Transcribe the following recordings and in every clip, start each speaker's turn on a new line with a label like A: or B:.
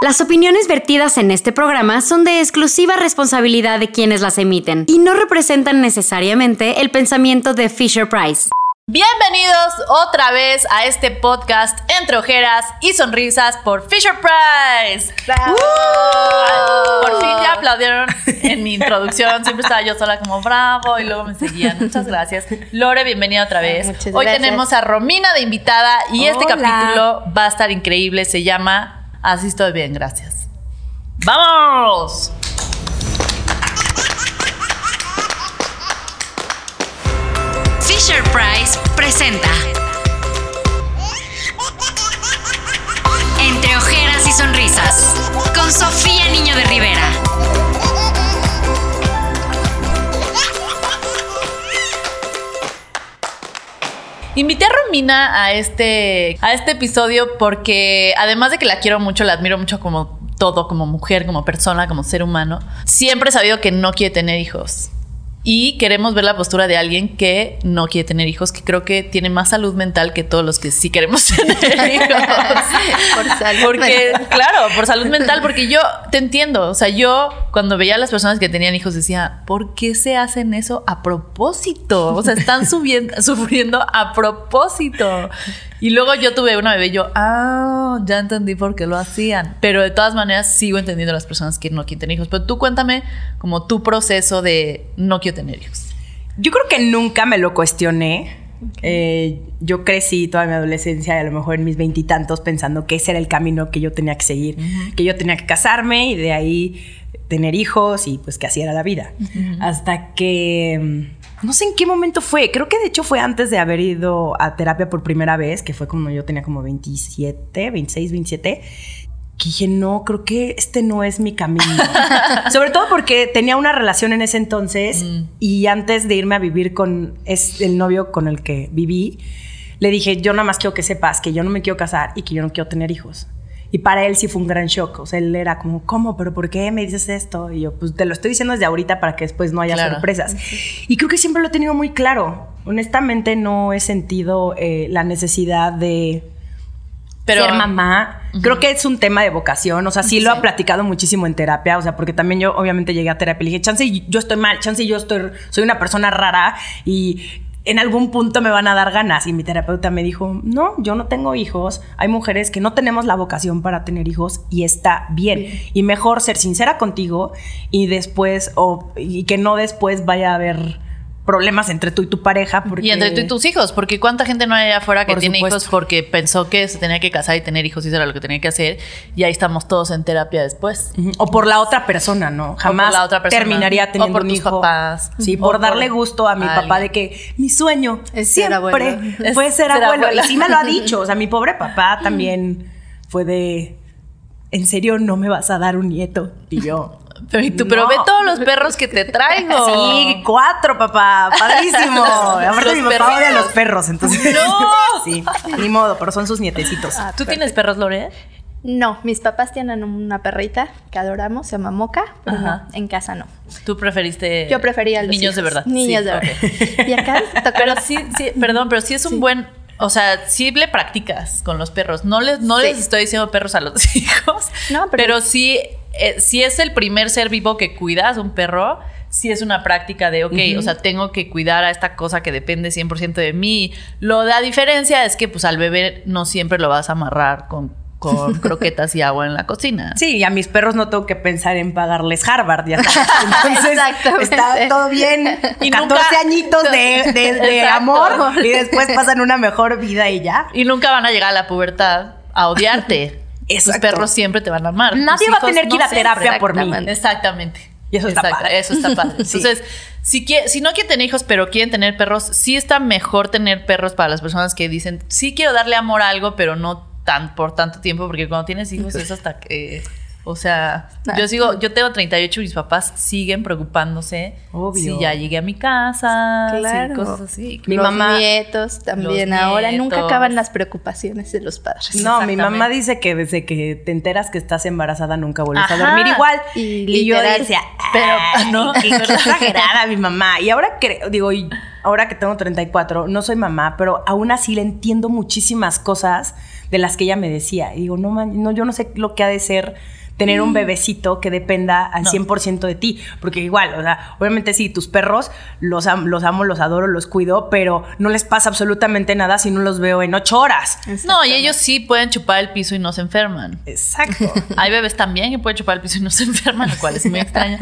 A: Las opiniones vertidas en este programa son de exclusiva responsabilidad de quienes las emiten y no representan necesariamente el pensamiento de Fisher Price.
B: Bienvenidos otra vez a este podcast entre ojeras y sonrisas por Fisher Price. Por fin ya aplaudieron en mi introducción. Siempre estaba yo sola como bravo y luego me seguían. Muchas gracias. Lore, bienvenida otra vez.
C: Muchas
B: Hoy
C: gracias.
B: tenemos a Romina de invitada y este capítulo va a estar increíble. Se llama Así estoy bien, gracias. ¡Vamos!
A: Fisher Price presenta Entre ojeras y sonrisas con Sofía Niño de Rivera.
B: Invité a Romina a este, a este episodio porque además de que la quiero mucho, la admiro mucho como todo, como mujer, como persona, como ser humano, siempre he sabido que no quiere tener hijos. Y queremos ver la postura de alguien que no quiere tener hijos, que creo que tiene más salud mental que todos los que sí queremos tener hijos.
C: Por salud
B: Porque,
C: mental.
B: claro, por salud mental, porque yo te entiendo. O sea, yo cuando veía a las personas que tenían hijos decía, ¿por qué se hacen eso a propósito? O sea, están subiendo, sufriendo a propósito. Y luego yo tuve una bebé y yo, ah, ya entendí por qué lo hacían. Pero de todas maneras sigo entendiendo a las personas que no quieren tener hijos. Pero tú cuéntame como tu proceso de no quiero tener hijos.
D: Yo creo que nunca me lo cuestioné. Eh, yo crecí toda mi adolescencia y a lo mejor en mis veintitantos pensando que ese era el camino que yo tenía que seguir, que yo tenía que casarme y de ahí tener hijos y pues que así era la vida. Hasta que mm, no sé en qué momento fue, creo que de hecho fue antes de haber ido a terapia por primera vez, que fue como yo tenía como 27, 26, 27 que dije, no, creo que este no es mi camino. Sobre todo porque tenía una relación en ese entonces y antes de irme a vivir con es el novio con el que viví, le dije, yo nada más quiero que sepas que yo no me quiero casar y que yo no quiero tener hijos. Y para él sí fue un gran shock. O sea, él era como, ¿cómo? ¿Pero por qué me dices esto? Y yo, pues te lo estoy diciendo desde ahorita para que después no haya
B: Claro.
D: sorpresas. Y creo que siempre lo he tenido muy claro. Honestamente, no he sentido eh, la necesidad de
B: Pero-
D: ser mamá. Creo que es un tema de vocación. O sea, sí, lo he platicado muchísimo en terapia. O sea, porque también yo obviamente llegué a terapia y dije, chance yo estoy mal, chance yo estoy, soy una persona rara y en algún punto me van a dar ganas. Y mi terapeuta me dijo, no, yo no tengo hijos. Hay mujeres que no tenemos la vocación para tener hijos y está bien. Y mejor ser sincera contigo y después, o, y que no después vaya a haber problemas entre tú y tu pareja. Porque...
B: Y entre tú y tus hijos, porque cuánta gente no hay allá afuera que
D: Por
B: tiene
D: supuesto.
B: hijos porque pensó que se tenía que casar y tener hijos y eso era lo que tenía que hacer. Y ahí estamos todos en terapia después.
D: O por la otra persona, ¿no? Jamás
B: la otra persona.
D: terminaría
B: O
D: teniendo
B: por
D: un
B: tus
D: hijo.
B: papás.
D: Sí,
B: O
D: por
B: por
D: darle gusto a mi
B: alguien.
D: papá de que mi sueño
C: Es ser
D: siempre
C: abuelo.
D: fue ser
B: ser
D: abuelo.
B: abuela.
D: Y sí me lo ha dicho. O sea, mi pobre papá también fue de. ¿En serio no me vas a dar un nieto? Y yo.
B: Pero, y tú, pero ve todos los perros que te traigo.
D: Sí, cuatro, papá. Padrísimo. Aparte, mi papá odia a los perros, entonces.
B: ¡No!
D: Sí, ni modo, pero son sus nietecitos.
B: ¿Tú tienes perros, Lore?
C: No, mis papás tienen una perrita que adoramos, se llama Moca, pero
B: Ajá.
C: no, en casa no.
B: ¿Tú preferiste
C: Yo prefería a los
B: niños de verdad?
C: Niños
B: Sí,
C: de verdad. Y acá
B: Pero sí, sí, perdón, pero sí es un buen, o sea, sí le practicas con los perros. No les, no
C: Sí.
B: les estoy diciendo perros a los hijos,
C: No,
B: pero,
C: pero-
B: sí, eh, si es el primer ser vivo que cuidas, un perro, sí es una práctica de, ok, o sea, tengo que cuidar a esta cosa que depende 100% de mí. Lo la diferencia es que pues al bebé no siempre lo vas a amarrar con, con croquetas y agua en la cocina.
D: Sí, y a mis perros no tengo que pensar en pagarles Harvard, ya. Entonces, está todo bien.
B: Y
D: 14
B: nunca-
D: añitos de, de- de amor y después pasan una mejor vida y ya.
B: Y nunca van a llegar a la pubertad a odiarte. Tus
D: Exacto.
B: perros siempre te van a amar.
D: Nadie
B: Tus
D: va a tener que ir a terapia por mí.
B: Exactamente. Exactamente.
D: Y eso está
B: Exacto,
D: padre.
B: Eso está padre.
D: Sí.
B: Entonces, si, quie- si no quieren tener hijos, pero quieren tener perros, sí está mejor tener perros para las personas que dicen, sí quiero darle amor a algo, pero no tan por tanto tiempo, porque cuando tienes hijos es hasta que O sea, yo sigo, yo tengo 38 y mis papás siguen preocupándose
D: Obvio.
B: si ya llegué a mi casa,
C: Claro.
B: sí, cosas así.
D: Mi
C: los
D: mamá-
C: nietos también.
B: Los
C: Ahora nunca acaban las preocupaciones de los padres.
D: No, mi mamá dice que desde que te enteras que estás embarazada nunca vuelves
B: Ajá.
D: a dormir igual.
C: Y
D: Y, yo decía,
B: pero, ¿no?
D: qué exagerada mi mamá. Y ahora creo, digo, y ahora que tengo 34, no soy mamá, pero aún así le entiendo muchísimas cosas de las que ella me decía. Y digo, no, man, no yo no sé lo que ha de ser tener un bebecito que dependa al 100% de ti. Porque igual, o sea, obviamente sí, tus perros los, los amo, los adoro, los cuido, pero no les pasa absolutamente nada si no los veo en ocho horas.
B: No, y ellos sí pueden chupar el piso y no se enferman.
D: Exacto.
B: Hay bebés también que pueden chupar el piso y no se enferman, lo cual es muy extraño.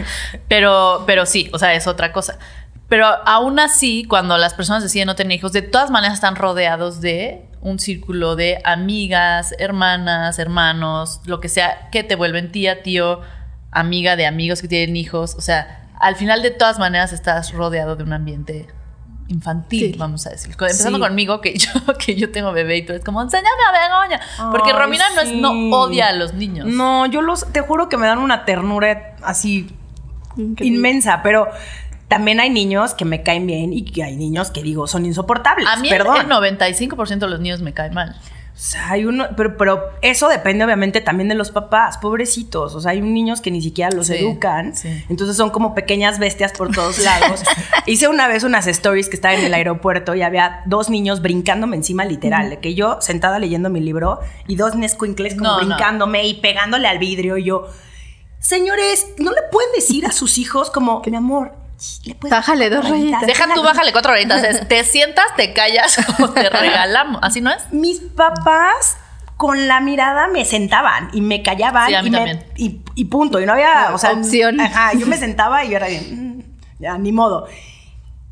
B: Pero, pero sí, o sea, es otra cosa. Pero aún así, cuando las personas deciden no tener hijos, de todas maneras están rodeados de un círculo de amigas, hermanas, hermanos, lo que sea, que te vuelven tía, tío, amiga de amigos que tienen hijos. O sea, al final de todas maneras estás rodeado de un ambiente infantil, vamos a decir. Empezando conmigo, que yo, que yo tengo bebé y todo, es como, enséñame a Begoña. Porque Romina no, es, no odia a los niños.
D: No, yo los, te juro que me dan una ternura así inmensa, pero también hay niños que me caen bien y que hay niños que digo son insoportables.
B: A mí Perdón. el 95% de los niños me caen mal.
D: O sea, hay uno, pero, pero eso depende obviamente también de los papás, pobrecitos. O sea, hay niños que ni siquiera los educan. Entonces son como pequeñas bestias por todos lados. Hice una vez unas stories que estaba en el aeropuerto y había dos niños brincándome encima, literal. De que yo sentada leyendo mi libro y dos nescuincles como brincándome y pegándole al vidrio. Y yo, señores, ¿no le pueden decir a sus hijos como, mi amor,
C: bájale dos rayitas.
B: Deja tú, bájale cuatro rayitas. te sientas, te callas o te regalamos. ¿Así no es?
D: Mis papás con la mirada me sentaban y me callaban. y, y, punto. Y no había, o sea,
C: opción.
D: Ajá, yo me sentaba y yo era bien, mm, ya, ni modo.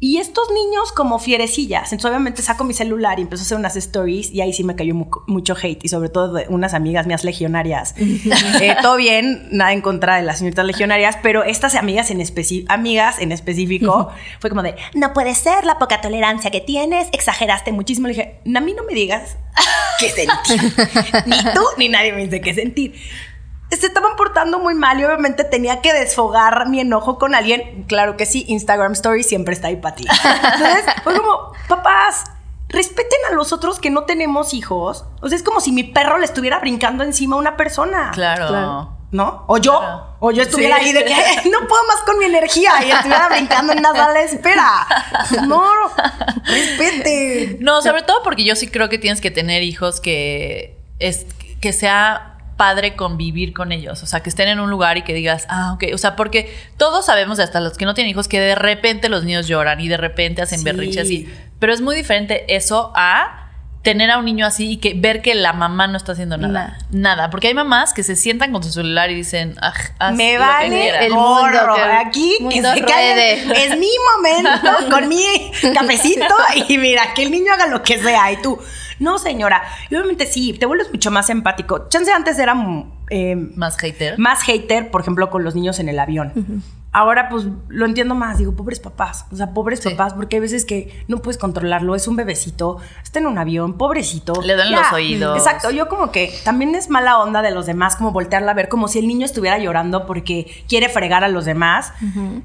D: Y estos niños como fierecillas. Entonces, obviamente saco mi celular y empiezo a hacer unas stories y ahí sí me cayó mucho hate y sobre todo de unas amigas mías legionarias. Eh, todo bien, nada en contra de las señoritas legionarias, pero estas amigas en, amigas en específico fue como de, no puede ser la poca tolerancia que tienes, exageraste muchísimo. Le dije, a mí no me digas qué sentir. ni tú ni nadie me dice qué sentir se estaban portando muy mal y obviamente tenía que desfogar mi enojo con alguien. Claro que sí, Instagram Story siempre está ahí para ti. Entonces fue como, papás, respeten a los otros que no tenemos hijos. O sea, es como si mi perro le estuviera brincando encima a una persona.
B: Claro.
D: ¿No? O yo, o yo estuviera ahí de que no puedo más con mi energía y estuviera brincando en una sala de espera. No, respete.
B: No, sobre todo porque yo sí creo que tienes que tener hijos que es que sea padre convivir con ellos, o sea, que estén en un lugar y que digas, ah, ok, o sea, porque todos sabemos, hasta los que no tienen hijos, que de repente los niños lloran y de repente hacen berrinches así, pero es muy diferente eso a tener a un niño así y que ver que la mamá no está haciendo nada. Nada. Porque hay mamás que se sientan con su celular y dicen, ah,
D: me vale el mundo. aquí que se Es mi momento con mi cafecito y mira, que el niño haga lo que sea. Y tú, no, señora. Y obviamente sí, te vuelves mucho más empático. Chance antes era
B: eh, más hater.
D: Más hater, por ejemplo, con los niños en el avión ahora pues lo entiendo más, digo, pobres papás, o sea, pobres papás, porque hay veces que no puedes controlarlo, es un bebecito, está en un avión, pobrecito.
B: Le dan los oídos.
D: Exacto, yo como que también es mala onda de los demás, como voltearla a ver, como si el niño estuviera llorando porque quiere fregar a los demás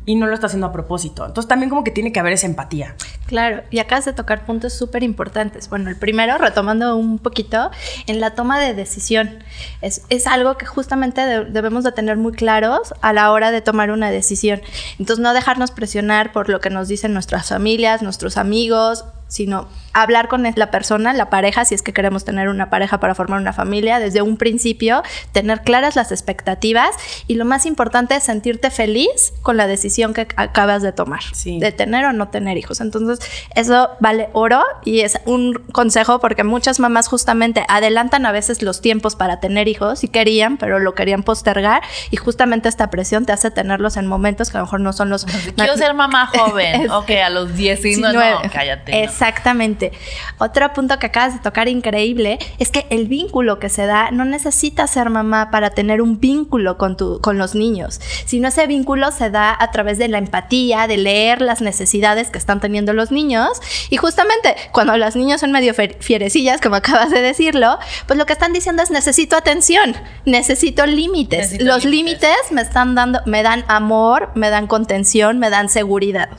D: y no lo está haciendo a propósito. Entonces también como que tiene que haber esa empatía.
C: Claro, y acabas de tocar puntos súper importantes. Bueno, el primero, retomando un poquito, en la toma de decisión. Es, algo que justamente debemos de tener muy claros a la hora de tomar una decisión entonces, no dejarnos presionar por lo que nos dicen nuestras familias, nuestros amigos, sino hablar con la persona, la pareja, si es que queremos tener una pareja para formar una familia, desde un principio, tener claras las expectativas y lo más importante es sentirte feliz con la decisión que acabas de tomar, de tener o no tener hijos. Entonces, eso vale oro y es un consejo porque muchas mamás justamente adelantan a veces los tiempos para tener hijos y querían, pero lo querían postergar y justamente esta presión te hace tenerlos en momentos que a lo mejor no son los...
B: Quiero ser mamá joven, ok, a los 19, no, cállate.
C: Exactamente. Otro punto que acabas de tocar increíble es que el vínculo que se da no necesita ser mamá para tener un vínculo con, tu, con los niños, sino ese vínculo se da a través de la empatía, de leer las necesidades que están teniendo los niños y justamente cuando los niños son medio fierecillas, como acabas de decirlo, pues lo que están diciendo es necesito atención, necesito límites. los límites me están dando, me dan amor, me dan contención, me dan seguridad.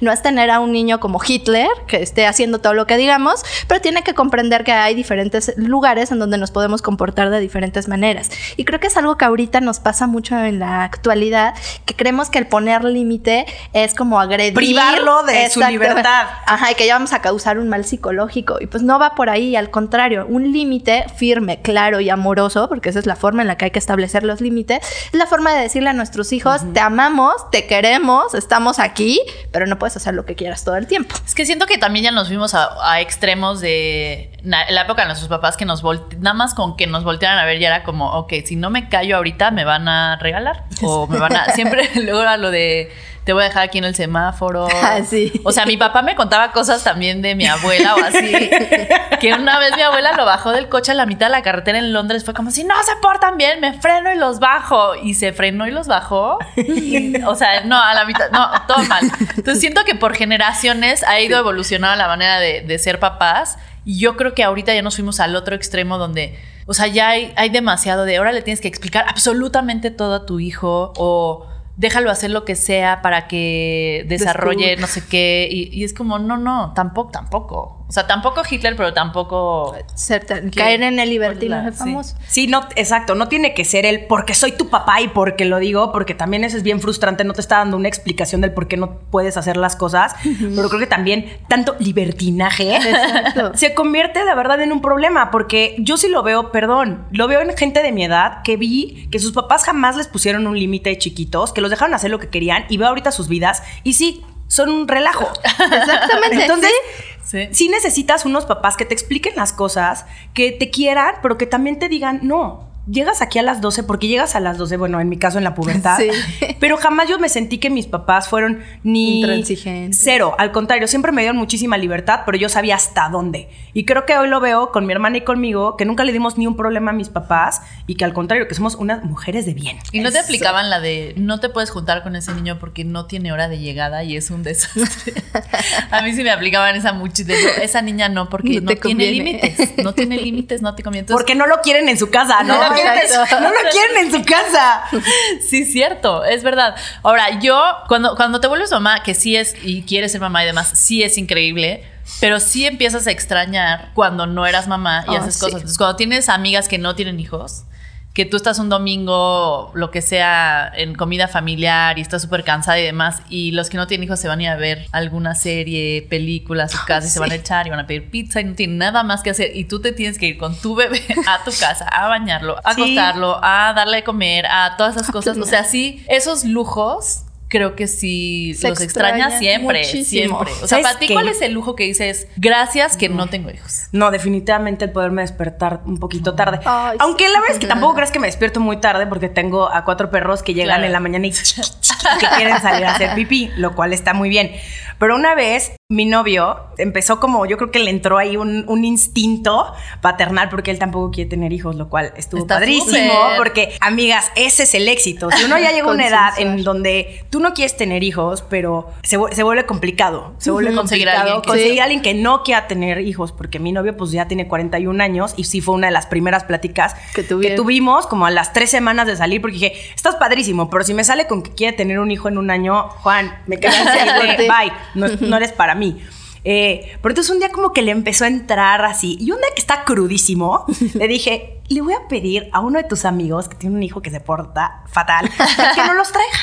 C: no es tener a un niño como Hitler que esté haciendo todo lo lo que digamos, pero tiene que comprender que hay diferentes lugares en donde nos podemos comportar de diferentes maneras. Y creo que es algo que ahorita nos pasa mucho en la actualidad, que creemos que el poner límite es como agredir.
D: Privarlo de su libertad.
C: Ajá, y que ya vamos a causar un mal psicológico. Y pues no va por ahí, al contrario, un límite firme, claro y amoroso, porque esa es la forma en la que hay que establecer los límites, es la forma de decirle a nuestros hijos, te amamos, te queremos, estamos aquí, pero no puedes hacer lo que quieras todo el tiempo.
B: Es que siento que también ya nos fuimos a, a extremos de na- la época de nuestros papás que nos volte- nada más con que nos voltearan a ver ya era como, ok, si no me callo ahorita me van a regalar o me van a siempre luego era lo de te voy a dejar aquí en el semáforo.
C: Ah, sí.
B: O sea, mi papá me contaba cosas también de mi abuela o así, que una vez mi abuela lo bajó del coche a la mitad de la carretera en Londres, fue como si no se portan bien, me freno y los bajo y se frenó y los bajó. Y, o sea, no, a la mitad, no, todo mal. Entonces siento que por generaciones ha ido evolucionando la manera de, de ser papás y yo creo que ahorita ya nos fuimos al otro extremo donde, o sea, ya hay, hay demasiado de ahora le tienes que explicar absolutamente todo a tu hijo o déjalo hacer lo que sea para que desarrolle no sé qué. Y, y es como, no, no, tampoco, tampoco. O sea, tampoco Hitler, pero tampoco...
C: Ser tan- caer en el libertinaje
B: Sí.
C: famoso.
D: Sí, no, exacto, no tiene que ser el porque soy tu papá y porque lo digo, porque también eso es bien frustrante, no te está dando una explicación del por qué no puedes hacer las cosas, pero creo que también tanto libertinaje
C: Exacto.
D: se convierte de verdad en un problema, porque yo sí lo veo, perdón, lo veo en gente de mi edad que vi que sus papás jamás les pusieron un límite de chiquitos, que los dejaron hacer lo que querían y veo ahorita sus vidas y sí, son un relajo.
C: Exactamente.
D: Entonces,
B: Sí.
D: Sí. Necesitas unos papás que te expliquen las cosas, que te quieran, pero que también te digan, no, llegas aquí a las 12 porque llegas a las 12, bueno, en mi caso en la pubertad,
C: Sí.
D: pero jamás yo me sentí que mis papás fueron ni
C: Intransigentes.
D: cero, al contrario, siempre me dieron muchísima libertad, pero yo sabía hasta dónde. Y creo que hoy lo veo con mi hermana y conmigo, que nunca le dimos ni un problema a mis papás y que al contrario, que somos unas mujeres de bien.
B: Y no te aplicaban la de no te puedes juntar con ese niño porque no tiene hora de llegada y es un desastre. a mí sí me aplicaban esa mucho de esa niña no porque
C: No
B: no,
C: te
B: tiene límites, no tiene límites, no te conviene. Entonces,
D: Porque no lo quieren en su casa, no,
C: No,
D: lo, quieren,
C: exacto.
D: no lo quieren en su casa.
B: Sí, cierto, es verdad. Ahora, yo, cuando, cuando te vuelves mamá, que sí es, y quieres ser mamá y demás, sí es increíble, pero sí empiezas a extrañar cuando no eras mamá y
C: Oh,
B: haces
C: sí.
B: cosas. Entonces, cuando tienes amigas que no tienen hijos, que tú estás un domingo, lo que sea, en comida familiar y estás súper cansada y demás, y los que no tienen hijos se van a ir a ver alguna serie, película a su casa y se van a echar y van a pedir pizza y no tienen nada más que hacer, y tú te tienes que ir con tu bebé a tu casa a bañarlo, a
D: Sí.
B: acostarlo, a darle de comer, a todas esas cosas. O sea, sí, esos lujos creo que sí
C: Se
B: los extraña siempre,
C: muchísimo.
B: siempre. O sea,
D: ¿Sabes
B: para ti? ¿cuál es el lujo que dices, gracias que no tengo hijos?
D: No, definitivamente el poderme despertar un poquito tarde.
C: Ay,
D: Aunque
C: sí.
D: la verdad es que tampoco crees que me despierto muy tarde porque tengo a cuatro perros que llegan
B: Claro.
D: en la mañana y que quieren salir a hacer pipí, lo cual está muy bien. Pero una vez mi novio empezó como, yo creo que le entró ahí un, un instinto paternal porque él tampoco quiere tener hijos, lo cual estuvo
B: Está
D: padrísimo. Porque, amigas, ese es el éxito. Si uno ya llega a una edad en donde tú no quieres tener hijos, pero se, se vuelve complicado. Se vuelve
B: Ujú. Conseguir a
D: complicado
B: alguien
D: conseguir
B: Sí.
D: a alguien que no quiera tener hijos, porque mi novio pues ya tiene 41 años y sí fue una de las primeras pláticas
C: Que
D: tuvimos como a las tres semanas de salir, porque dije, estás padrísimo, pero si me sale con que quiere tener un hijo en un año, Juan, me quedo
C: Corte.
D: bye, no, no eres para mí. Eh, pero entonces un día como que le empezó a entrar así, y un día que está crudísimo, le dije, le voy a pedir a uno de tus amigos que tiene un hijo que se porta fatal, que no los traiga.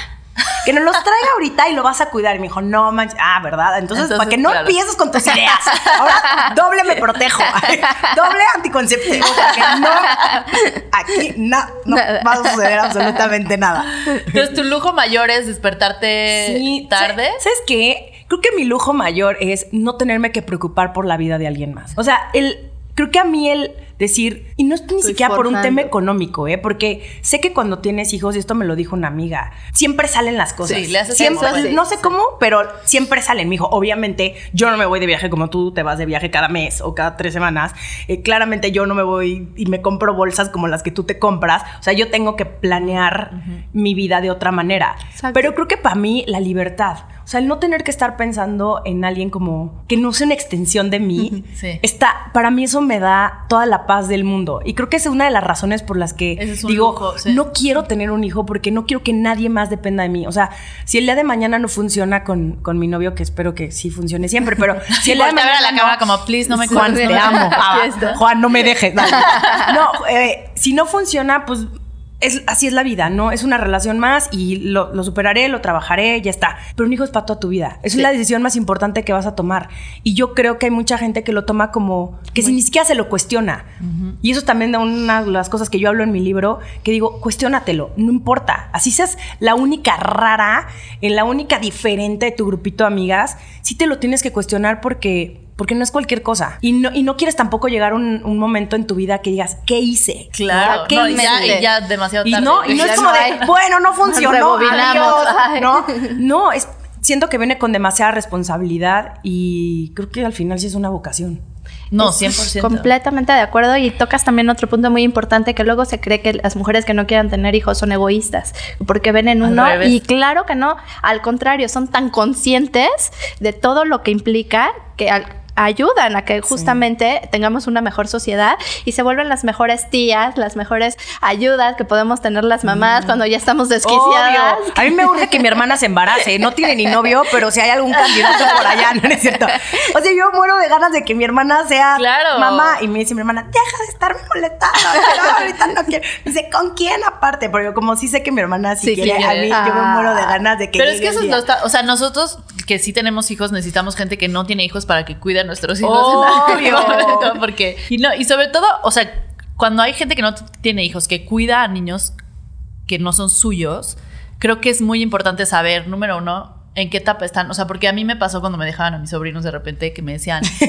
D: Que no los traiga ahorita y lo vas a cuidar. Y me dijo, no manches. Ah, ¿verdad? Entonces,
B: Entonces,
D: para que no
B: claro.
D: empieces con tus ideas. Ahora, doble me protejo. doble anticonceptivo. Porque no, aquí no, no va a suceder absolutamente nada.
B: Entonces, tu lujo mayor es despertarte
D: Sí,
B: tarde.
D: ¿sabes- ¿Sabes qué? Creo que mi lujo mayor es no tenerme que preocupar por la vida de alguien más. O sea, el, creo que a mí el decir, y no es ni
C: Estoy
D: siquiera por un tema económico, ¿eh? Porque sé que cuando tienes hijos, y esto me lo dijo una amiga, siempre salen las cosas.
B: Sí, le haces
D: siempre, No sé cómo, pero siempre salen. Me dijo, obviamente, yo no me voy de viaje como tú te vas de viaje cada mes o cada tres semanas. Eh, claramente yo no me voy y me compro bolsas como las que tú te compras. O sea, yo tengo que planear mi vida de otra manera.
C: Exacto.
D: Pero creo que para mí la libertad, o sea, el no tener que estar pensando en alguien como que no sea una extensión de mí,
B: Sí.
D: está, para mí eso me da toda la paz del mundo. Y creo que esa es una de las razones por las que
B: es
D: digo,
B: lujo, sí.
D: no quiero tener un hijo porque no quiero que nadie más dependa de mí. O sea, si el día de mañana no funciona con, con mi novio, que espero que sí funcione siempre, pero si el día de mañana
B: la
D: no-
B: cámara como, please, no me
D: Juan, te amo. Ah. Juan, no me dejes. No, eh, si no funciona, pues es, así es la vida, ¿no? Es una relación más y lo, lo superaré, lo trabajaré, ya está. Pero un hijo es para toda tu vida. Es la decisión más importante que vas a tomar. Y yo creo que hay mucha gente que lo toma como que si ni siquiera se lo cuestiona. Y eso es también de una de las cosas que yo hablo en mi libro, que digo, cuestiónatelo, no importa. Así seas la única rara, en la única diferente de tu grupito de amigas, sí te lo tienes que cuestionar porque porque no es cualquier cosa. Y no, y no quieres tampoco llegar a un, un momento en tu vida que digas, ¿qué hice?
B: Claro,
D: ¿Qué
B: no,
D: hice?
B: ya, y ya demasiado
D: Y
B: tarde.
D: no, y no es como
C: no
D: de, bueno, no funcionó. Adiós". No, no, es, siento que viene con demasiada responsabilidad y creo que al final sí es una vocación.
B: No,
C: Es
B: 100%.
C: Completamente de acuerdo y tocas también otro punto muy importante que luego se cree que las mujeres que no quieran tener hijos son egoístas porque ven en uno y claro que no, al contrario, son tan conscientes de todo lo que implica que al- ayudan a que justamente tengamos una mejor sociedad y se vuelven las mejores tías, las mejores ayudas que podemos tener las mamás cuando ya estamos desquiciadas.
D: Obvio. A mí me urge que mi hermana se embarace. No tiene ni novio, pero si hay algún candidato por allá, no es cierto. O sea, yo muero de ganas de que mi hermana sea
B: Claro.
D: mamá. Y me dice mi hermana, deja de estarme molestando. pero ahorita no quiero. Dice, ¿con quién aparte? Porque yo como sí sé que mi hermana sí,
C: Sí
D: quiere,
B: quiere.
D: a mí yo me
C: Ah.
D: muero de ganas de que
B: Pero es que eso lo está, o sea, nosotros que sí tenemos hijos necesitamos gente que no tiene hijos para que cuide a nuestros hijos.
D: Obvio.
B: ¿no? Porque y no y sobre todo, o sea, cuando hay gente que no tiene hijos que cuida a niños que no son suyos, creo que es muy importante saber número uno en qué etapa están, o sea, porque a mí me pasó cuando me dejaban a mis sobrinos de repente que me decían,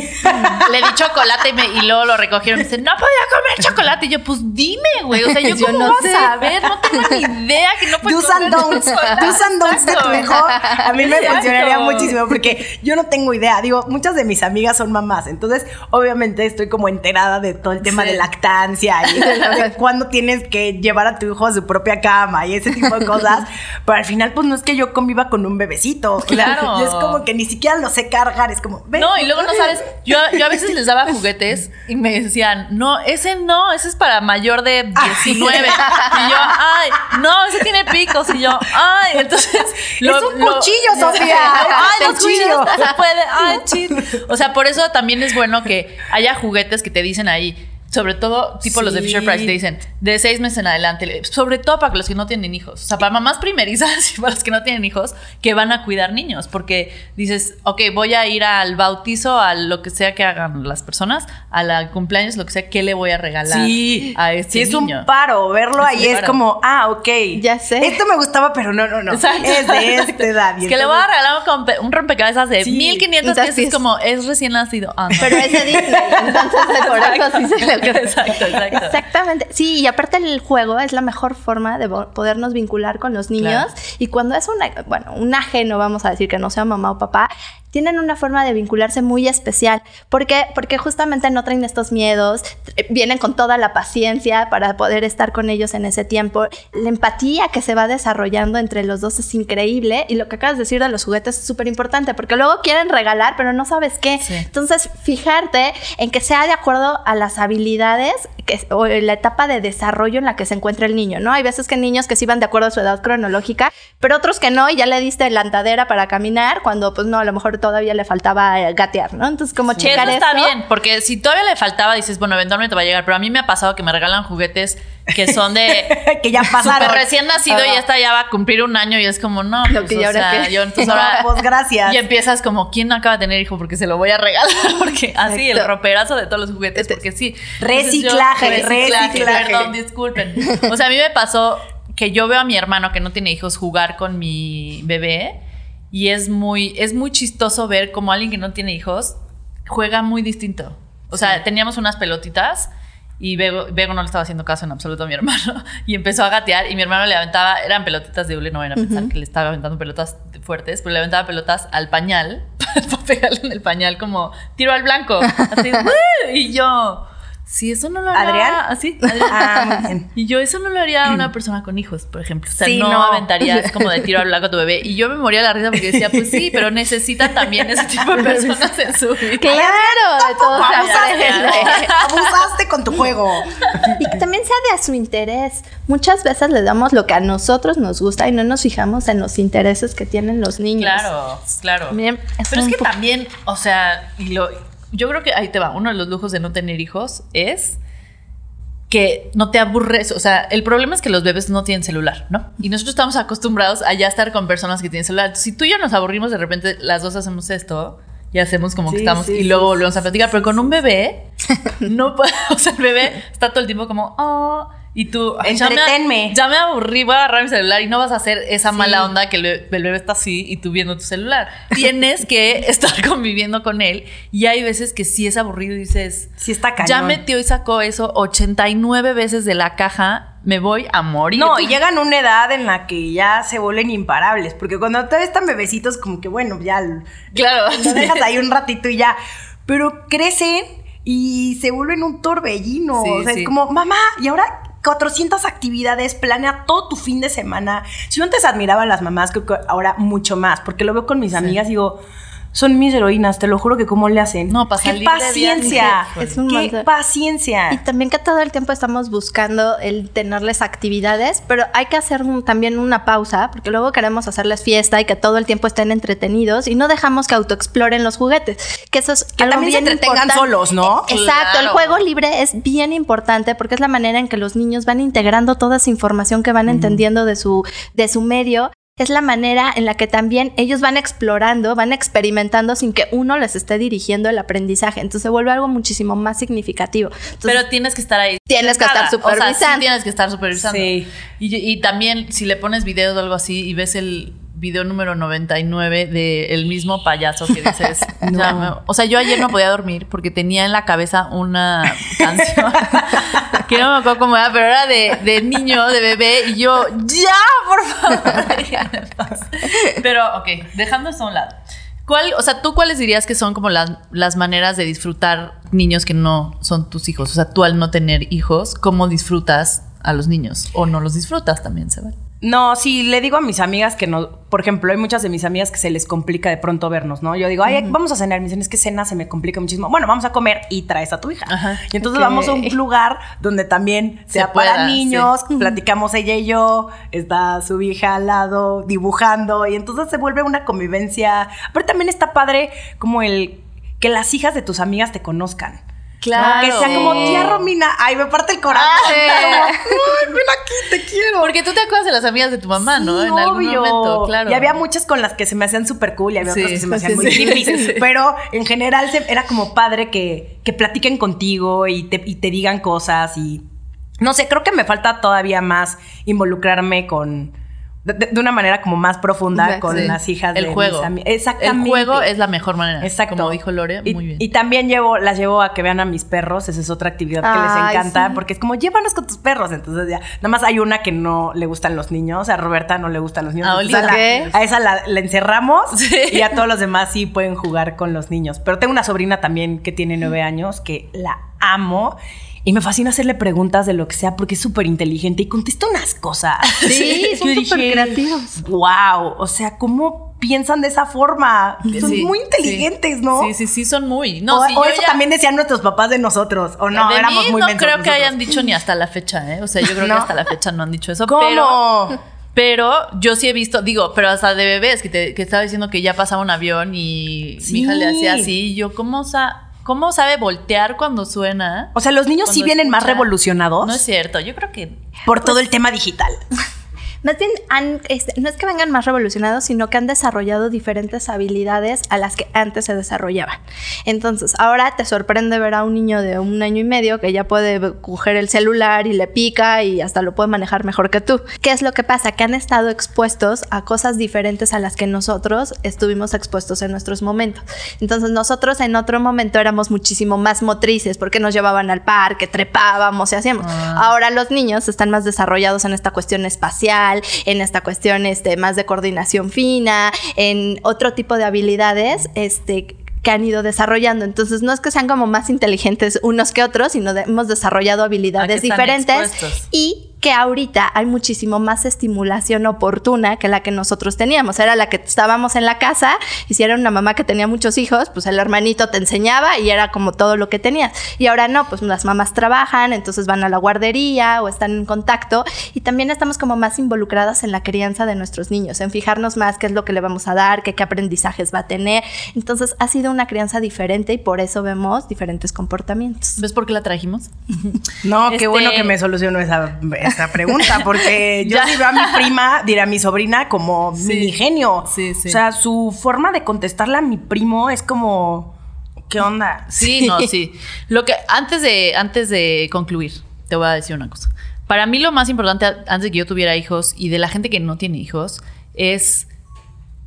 B: le di chocolate y, me- y luego lo recogieron y me dicen, no podía comer chocolate. Y yo, pues dime, güey, o sea, yo,
C: Yo
B: cómo
C: no
B: vas
C: sé.
B: a no tengo ni idea que no
D: and
B: comer
D: don'ts. Do's and don'ts de tu hijo. A mí me funcionaría muchísimo porque yo no tengo idea. Digo, muchas de mis amigas son mamás. Entonces, obviamente, estoy como enterada de todo el tema
B: Sí.
D: de lactancia y de cuándo tienes que llevar a tu hijo a su propia cama y ese tipo de cosas. Pero al final, pues no es que yo conviva con un bebecito.
B: Claro.
D: Y es como que ni siquiera lo sé cargar. Es como, ven.
B: No, y luego no sabes. Yo, yo a veces les daba juguetes y me decían, no, ese no, ese es para mayor de 19. Y yo, ay, no, ese tiene picos. Y yo, ay, entonces.
D: Es un cuchillo, Sofía.
B: Ay, los cuchillos se puede. Ay, chis. O sea, por eso también es bueno que haya juguetes que te dicen ahí. Sobre todo, tipo los de. Fisher Price, te dicen de seis meses en adelante. Sobre todo para los que no tienen hijos. O sea, para mamás primerizas y para los que no tienen hijos que van a cuidar niños. Porque dices, ok, voy a ir al bautizo, a lo que sea que hagan las personas, a la cumpleaños, lo que sea, ¿qué le voy a regalar
D: Sí,
B: a este
D: sí, es
B: niño?
D: un paro. Verlo
B: Es
D: ahí es
B: paro.
D: como, ah, ok.
C: Ya sé.
D: Esto me gustaba, pero no, no, no.
B: Exacto.
D: Es de esta edad.
B: Es que le voy a regalar un, un rompecabezas de
D: Sí.
B: 1500
C: Entonces,
B: pesos, como es recién nacido. Ah, no.
C: Pero es de Disney, entonces por eso sí se le.
B: Exacto, exacto.
C: Exactamente. Sí, y aparte el juego es la mejor forma de podernos vincular con los niños.
B: Claro.
C: Y cuando es una, bueno, un ajeno, vamos a decir que no sea mamá o papá, tienen una forma de vincularse muy especial. ¿Por qué? Porque justamente no traen estos miedos, eh, vienen con toda la paciencia para poder estar con ellos en ese tiempo. La empatía que se va desarrollando entre los dos es increíble. Y lo que acabas de decir de los juguetes es súper importante, porque luego quieren regalar, pero no sabes qué.
B: Sí.
C: Entonces, fijarte en que sea de acuerdo a las habilidades que, o la etapa de desarrollo en la que se encuentra el niño, ¿no? Hay veces que niños que sí van de acuerdo a su edad cronológica, pero otros que no, y ya le diste la andadera para caminar, cuando pues no, a lo mejor todavía le faltaba eh, gatear, ¿no? Entonces, como
B: Que
C: checar
B: eso está
C: eso.
B: bien, porque si todavía le faltaba, dices, bueno, eventualmente va a llegar. Pero a mí me ha pasado que me regalan juguetes que son de
D: que ya pasaron.
B: súper recién nacido y esta ya va a cumplir un año y es como, no,
C: Lo
B: pues,
C: que, ¿y
B: o
C: ahora
B: sea,
C: qué?
B: yo entonces
D: No,
B: ahora...
D: pues gracias.
B: Y empiezas como, ¿quién no acaba de tener hijo? Porque se lo voy a regalar, porque así, el
C: Exacto.
B: roperazo de todos los juguetes, porque sí.
D: Reciclaje,
B: Entonces
D: reciclaje.
B: Perdón, disculpen. O sea, a mí me pasó que yo veo a mi hermano que no tiene hijos jugar con mi bebé y es muy, es muy chistoso ver como alguien que no tiene hijos juega muy distinto. O sea, teníamos unas pelotitas y Bego, Bego no le estaba haciendo caso en absoluto a mi hermano y empezó a gatear y mi hermano le aventaba, eran pelotitas de hule, no van a pensar que le estaba aventando pelotas fuertes, pero le aventaba pelotas al pañal para pegarle en el pañal como tiro al blanco. Así, ¡uh! y yo, Sí, eso no lo haría.
D: ¿Adrián?
B: Así.
D: Ah, muy bien.
B: Y yo eso no lo haría a una persona con hijos, por ejemplo. O sea,
D: Sí,
B: no,
D: no.
B: aventarías como de tiro al blanco a tu bebé. Y yo me moría de la risa porque decía, pues sí, pero necesitan también ese tipo de personas en su vida.
C: Claro, de.
D: Abusaste con tu juego.
C: Y que también sea de a su interés. Muchas veces le damos lo que a nosotros nos gusta y no nos fijamos en los intereses que tienen los niños.
B: Claro, claro.
C: Miren, es
B: Pero es que también, o sea, y lo, yo creo que ahí te va. Uno de los lujos de no tener hijos es que no te aburres. O sea, el problema es que los bebés no tienen celular, ¿no? Y nosotros estamos acostumbrados a ya estar con personas que tienen celular. Si tú y yo nos aburrimos, de repente las dos hacemos esto y hacemos como que estamos
D: sí,
B: y luego volvemos a platicar. Pero con un bebé, no. O sea, el bebé está todo el tiempo como, oh. Y tú, "Ay, ya me-. Ya me, aburrí, voy a agarrar mi celular y no vas a hacer esa mala onda que el bebé, el bebé está así y tú viendo tu celular. Tienes que estar conviviendo con él y hay veces que sí es aburrido y dices,
D: Sí está cañón.
B: ya metió y sacó eso 89 veces de la caja, me voy a morir.
D: No, y llegan a una edad en la que ya se vuelven imparables. Porque cuando todavía están bebecitos, como que bueno, ya lo
B: Claro.
D: dejas ahí un ratito y ya. Pero crecen y se vuelven un torbellino.
B: Sí,
D: o sea,
B: sí.
D: es como, mamá, y ahora 400 actividades, planea todo tu fin de semana. Si yo antes admiraba a las mamás, creo que ahora mucho más, porque lo veo con mis amigas y digo, son mis heroínas, te lo juro que cómo le hacen.
B: No, para
D: ¡Qué
B: de
D: paciencia!
C: Es un
D: ¡Qué
C: montón.
D: paciencia!
C: Y también que todo el tiempo estamos buscando el tenerles actividades, pero hay que hacer un- también una pausa, porque luego queremos hacerles fiesta y que todo el tiempo estén entretenidos y no dejamos que autoexploren los juguetes. Que eso es
D: Que
C: algo
D: también se
C: bien
D: entretengan
C: importante.
D: solos, ¿no?
C: Eh, Exacto, el juego libre es bien importante porque es la manera en que los niños van integrando toda esa información que van entendiendo de su, de su medio. Es la manera en la que también ellos van explorando, van experimentando sin que uno les esté dirigiendo el aprendizaje. Entonces se vuelve algo muchísimo más significativo. Entonces,
B: Pero tienes que estar ahí.
C: Tienes que estar
B: Sentada. O sea, sí
C: supervisando.
B: tienes que estar supervisando.
D: Sí.
B: Y, y también, si le pones videos o algo así y ves el video número 99 del mismo payaso que dices. ya me- o sea, yo ayer no podía dormir porque tenía en la cabeza una canción que no me acuerdo cómo era, pero era de, de niño, de bebé, y yo, ¡ya, por favor! déjame en paz". Pero, ok, dejando eso a un lado. ¿Cuál, o sea, tú cuáles dirías que son como las, las maneras de disfrutar niños que no son tus hijos? O sea, tú al no tener hijos, ¿cómo disfrutas a los niños? ¿O no los disfrutas también, se vale?
D: No, sí, le digo a mis amigas que no, por ejemplo, hay muchas de mis amigas que se les complica de pronto vernos, ¿no? Yo digo, ay, vamos a cenar, me dicen, es que cena se me complica muchísimo. Bueno, vamos a comer y traes a tu hija.
B: Ajá,
D: y entonces vamos a un lugar donde también
B: Se
D: sea
B: pueda,
D: para niños,
C: sí.
D: platicamos ella y yo, está su hija al lado dibujando y entonces se vuelve una convivencia. Pero también está padre como el que las hijas de tus amigas te conozcan.
B: Claro.
D: Que sea como tía Romina, ay, me parte el corazón. Como, ay,
B: Porque tú te acuerdas de las amigas de tu mamá, ¿no? En algún
D: obvio.
B: momento, claro.
D: Y había muchas con las que se me hacían súper cool y había
B: Sí,
D: otras que se me hacían
B: sí,
D: muy creepy. Pero en general se- era como padre que, que platiquen contigo y te, y te digan cosas y... No sé, creo que me falta todavía más involucrarme con... De, una manera como más profunda
C: Exacto.
D: con
B: Sí.
D: las hijas
B: El
D: de
B: juego.
D: mis Exactamente.
B: El juego es la mejor manera.
D: Exacto.
B: Como dijo Lore,
D: y,
B: muy bien.
D: Y también llevo, las llevo a que vean a mis perros. Esa es otra actividad que
C: Ay,
D: les encanta.
C: sí.
D: Porque es como, llévanos con tus perros. Entonces ya, nada más hay una que no le gustan los niños. A Roberta no le gustan los niños.
B: A
D: Entonces, la- a esa la, la encerramos.
B: Sí.
D: Y a todos los demás sí pueden jugar con los niños. Pero tengo una sobrina también que tiene nueve años que la amo. Y me fascina hacerle preguntas de lo que sea porque es súper inteligente y contesta unas cosas.
C: Sí, son súper creativos.
D: Wow, o sea, ¿cómo piensan de esa forma? Son
B: Sí,
D: muy
B: sí.
D: inteligentes, ¿no?
B: Sí, sí, sí, son muy. No,
D: o
B: sí,
D: o
B: yo
D: eso
B: ya-
D: también decían nuestros papás de nosotros. O no,
B: de
D: éramos
B: mí
D: muy
B: no creo que
D: nosotros.
B: hayan dicho ni hasta la fecha, ¿eh? O sea, yo creo
D: ¿No?
B: que hasta la fecha no han dicho eso.
D: ¿Cómo?
B: Pero, pero yo sí he visto, digo, pero hasta de bebés, que, te, que estaba diciendo que ya pasaba un avión y
D: Sí.
B: mi hija le hacía así. Y yo, ¿cómo, sa ¿cómo sabe voltear cuando suena?
D: O sea, los niños sí vienen más revolucionados
B: No es cierto, yo creo que
D: por todo el tema digital.
C: Más bien, han- este, no es que vengan más revolucionados, sino que han desarrollado diferentes habilidades a las que antes se desarrollaban. Entonces, ahora te sorprende ver a un niño de un año y medio que ya puede coger el celular y le pica y hasta lo puede manejar mejor que tú. ¿Qué es lo que pasa? Que han estado expuestos a cosas diferentes a las que nosotros estuvimos expuestos en nuestros momentos. Entonces, nosotros en otro momento éramos muchísimo más motrices porque nos llevaban al parque, trepábamos y hacíamos. Ahora los niños están más desarrollados en esta cuestión espacial, en esta cuestión este, más de coordinación fina, en otro tipo de habilidades, este que han ido desarrollando. Entonces, no es que sean como más inteligentes unos que otros, sino de- hemos desarrollado habilidades
B: están
C: diferentes
B: expuestos.
C: y que ahorita hay muchísimo más estimulación oportuna que la que nosotros teníamos. Era la que estábamos en la casa y si era una mamá que tenía muchos hijos, pues el hermanito te enseñaba y era como todo lo que tenías. Y ahora no, pues las mamás trabajan, entonces van a la guardería o están en contacto y también estamos como más involucradas en la crianza de nuestros niños, en fijarnos más qué es lo que le vamos a dar, qué, qué aprendizajes va a tener. Entonces ha sido una crianza diferente y por eso vemos diferentes comportamientos.
B: ¿Ves por qué la trajimos?
D: No, qué
B: Este-
D: bueno que me solucionó esa, esa pregunta, porque yo sí veo a mi prima, diré a mi sobrina, como
B: Sí.
D: mini genio.
B: Sí, sí.
D: O sea, su forma de contestarle a mi primo es como, ¿qué onda?
B: Sí, no, sí. Lo que antes de antes de concluir, te voy a decir una cosa. Para mí lo más importante antes de que yo tuviera hijos y de la gente que no tiene hijos es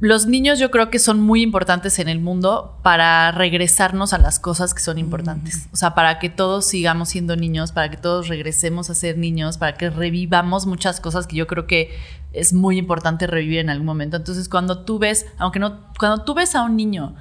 B: los niños yo creo que son muy importantes en el mundo para regresarnos a las cosas que son importantes. O sea, para que todos sigamos siendo niños, para que todos regresemos a ser niños, para que revivamos muchas cosas que yo creo que es muy importante revivir en algún momento. Entonces, cuando tú ves, aunque no, cuando tú ves a un niño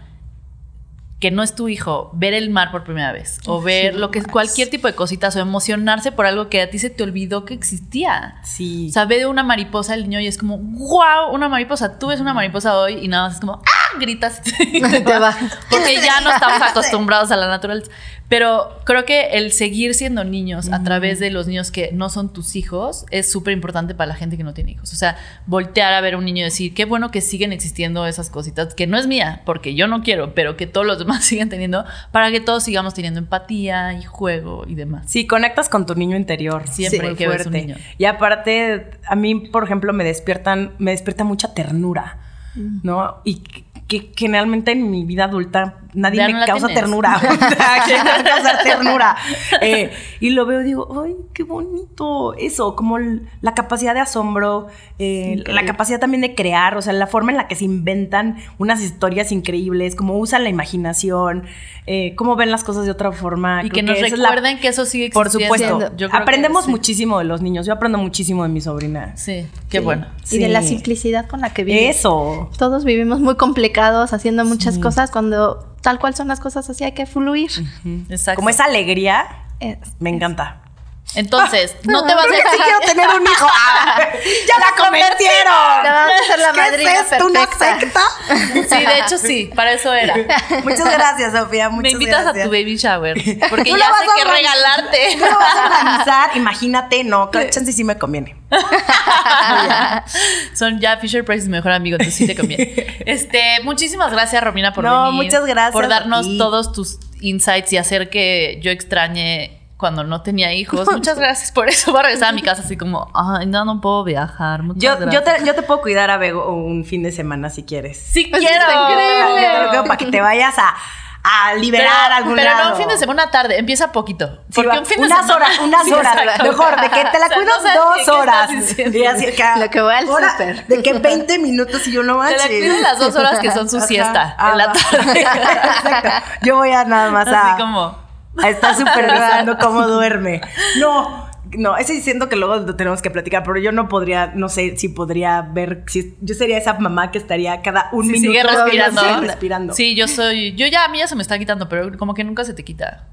B: que no es tu hijo, ver el mar por primera vez, o ver lo que cualquier tipo de cositas, o emocionarse por algo que a ti se te olvidó que existía.
D: Sí.
B: O sea, ve de una mariposa el niño y es como, wow, una mariposa. Tú ves una mariposa hoy y nada más es como, ¡ah! Gritas. y te. Porque ya no estamos acostumbrados a la naturaleza. Pero creo que el seguir siendo niños a través de los niños que no son tus hijos es súper importante para la gente que no tiene hijos. O sea, voltear a ver a un niño y decir, qué bueno que siguen existiendo esas cositas, que no es mía, porque yo no quiero, pero que todos los demás sigan teniendo, para que todos sigamos teniendo empatía y juego y demás.
D: Sí, conectas con tu niño interior.
B: Siempre
D: Muy
B: que ves un
D: fuerte.
B: niño.
D: Y aparte, a mí, por ejemplo, me despiertan, me despierta mucha ternura, ¿no? Y que, generalmente en mi vida adulta nadie
B: Ya
D: me
B: no
D: causa
B: tienes.
D: ternura. O sea, ¿quién me va a causar ternura? Eh, y lo veo y digo, ay, qué bonito. Eso, como la capacidad de asombro, eh, la capacidad también de crear, o sea, la forma en la que se inventan unas historias increíbles, cómo usan la imaginación, eh, cómo ven las cosas de otra forma.
B: Y
D: Creo
B: que nos
D: la-
B: recuerden que eso sigue
D: por
B: existiendo.
D: supuesto.
B: Yo creo que
D: Aprendemos
B: sí.
D: muchísimo de los niños. Yo aprendo muchísimo de mi sobrina.
B: Sí, qué
C: Sí.
B: bueno.
C: Y de la simplicidad con la que vives.
D: Eso.
C: Todos vivimos muy complicados haciendo muchas cosas cuando tal cual son las cosas así hay que fluir.
B: Exacto.
D: Como esa alegría, me encanta.
B: Entonces, no te vas
D: Creo que sí
B: a
D: quiero tener un hijo. ¡Ah! ¡Ya la convirtieron!
C: La vamos a hacer la
D: ¿Qué
C: madrina
D: es esto? ¿Una secta?
B: Sí, de hecho sí, para eso era.
D: Muchas gracias, Sofía. Muchas
B: Me invitas
D: gracias.
B: a tu baby shower. Porque ya sé
D: a
B: qué regalarte.
D: Tú lo vas a organizar, imagínate, no, que chance sí me conviene.
B: Son ya Fisher Price es mi mejor amigo, entonces sí te conviene. Este, muchísimas gracias, Romina, por
D: No,
B: venir.
D: muchas gracias
B: Por
D: a
B: darnos todos tus insights y hacer que yo extrañe cuando no tenía hijos. Muchas gracias por eso. Voy a regresar a mi casa así como, ay, no, no puedo viajar. Muchas
D: Yo, yo, te, yo te puedo cuidar a Bego un fin de semana si quieres.
B: Sí quiero.
C: Increíble.
D: Yo te lo quiero para que te vayas a, a liberar
B: pero,
D: a algún
B: pero
D: lado.
B: no un fin de semana, una tarde. Empieza poquito. Porque
D: va,
B: un fin de
D: unas
B: semana.
D: horas, unas
B: Sí,
D: horas.
B: exacto.
D: Mejor, de que te la
B: O sea,
D: cuido
B: no
D: dos horas. así acá,
C: Lo que voy al
D: hora-
C: súper.
D: De que 20 minutos y yo no
B: Te
D: manches.
B: la cuido las dos horas que son su
D: Ajá.
B: siesta
D: Ah,
B: en la
D: va.
B: tarde.
D: Exacto. Yo voy a nada más a,
B: Así como.
D: A estar supervisando cómo duerme. No. No, ese diciendo que luego lo tenemos que platicar, pero yo no podría, no sé si podría ver, si yo sería esa mamá que estaría cada un
B: Sí,
D: minuto
B: sigue respirando.
D: sigue respirando.
B: Sí, yo soy. Yo ya, a mí ya se me está quitando, pero como que nunca se te quita.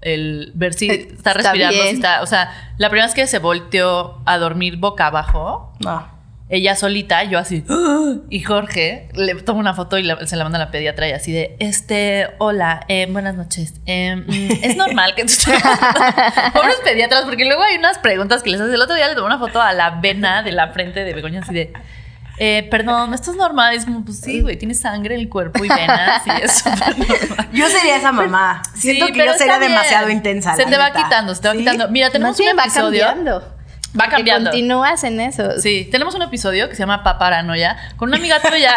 B: El ver si
C: Eh,
B: está
C: está
B: respirando, si está. O sea, la primera vez que se volteó a dormir boca abajo,
D: No.
B: Ella solita, yo así. ¡ah! Y Jorge le toma una foto y la- se la manda a la pediatra y así de: Este, hola, eh, buenas noches. Eh, mm, es normal que tú estés- Pobres pediatras, porque luego hay unas preguntas que les hace. El otro día le tomé una foto a la vena de la frente de Begoña así de. Eh, perdón, esto es normal. Y es como, pues sí, güey, tienes sangre en el cuerpo y venas y es súper normal.
D: Yo sería esa mamá. Siento
B: Sí,
D: que yo sería
B: bien.
D: demasiado intensa.
B: Se te va quitando, se te va
D: ¿Sí?
B: quitando. Mira, tenemos
C: Más
B: un
C: va
B: episodio.
C: cambiando.
B: Va cambiando.
C: Que continúas en eso.
B: Sí, tenemos un episodio que se llama Paparanoia con una amiga tuya,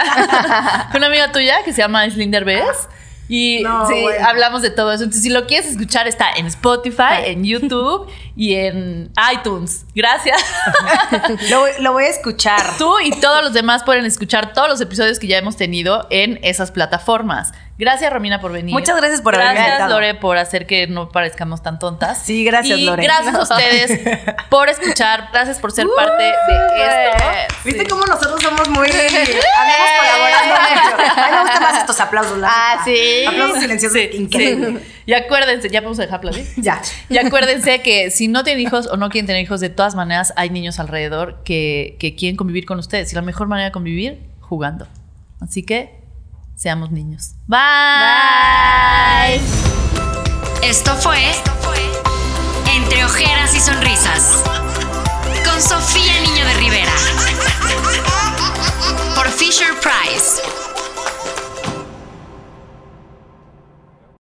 B: con una amiga tuya que se llama Slinder Bess. Y
D: No,
B: sí,
D: bueno.
B: hablamos de todo eso. Entonces, si lo quieres escuchar, está en Spotify, en YouTube y en iTunes. Gracias.
D: Lo, lo voy a escuchar.
B: Tú y todos los demás pueden escuchar todos los episodios que ya hemos tenido en esas plataformas. Gracias, Romina, por venir.
D: Muchas gracias por
B: gracias,
D: haber Gracias,
B: Lore, por hacer que no parezcamos tan tontas.
D: Sí, gracias,
B: y
D: Lore.
B: Gracias a ustedes por escuchar. Gracias por ser parte de esto.
D: ¿Viste
B: sí.
D: cómo nosotros somos muy. Andamos colaborando. Mucho. A mí me gustan más estos aplausos. La
C: ah, sí.
D: Aplausos silenciosos.
B: Sí,
D: increíble.
B: Sí. Y acuérdense, ya podemos dejar aplaudir.
D: Ya.
B: Y acuérdense que si no tienen hijos o no quieren tener hijos, de todas maneras hay niños alrededor que, que quieren convivir con ustedes. Y la mejor manera de convivir, jugando. Así que seamos niños. Bye. Bye.
A: Esto fue Entre Ojeras y Sonrisas con Sofía Niño de Rivera por Fisher Price.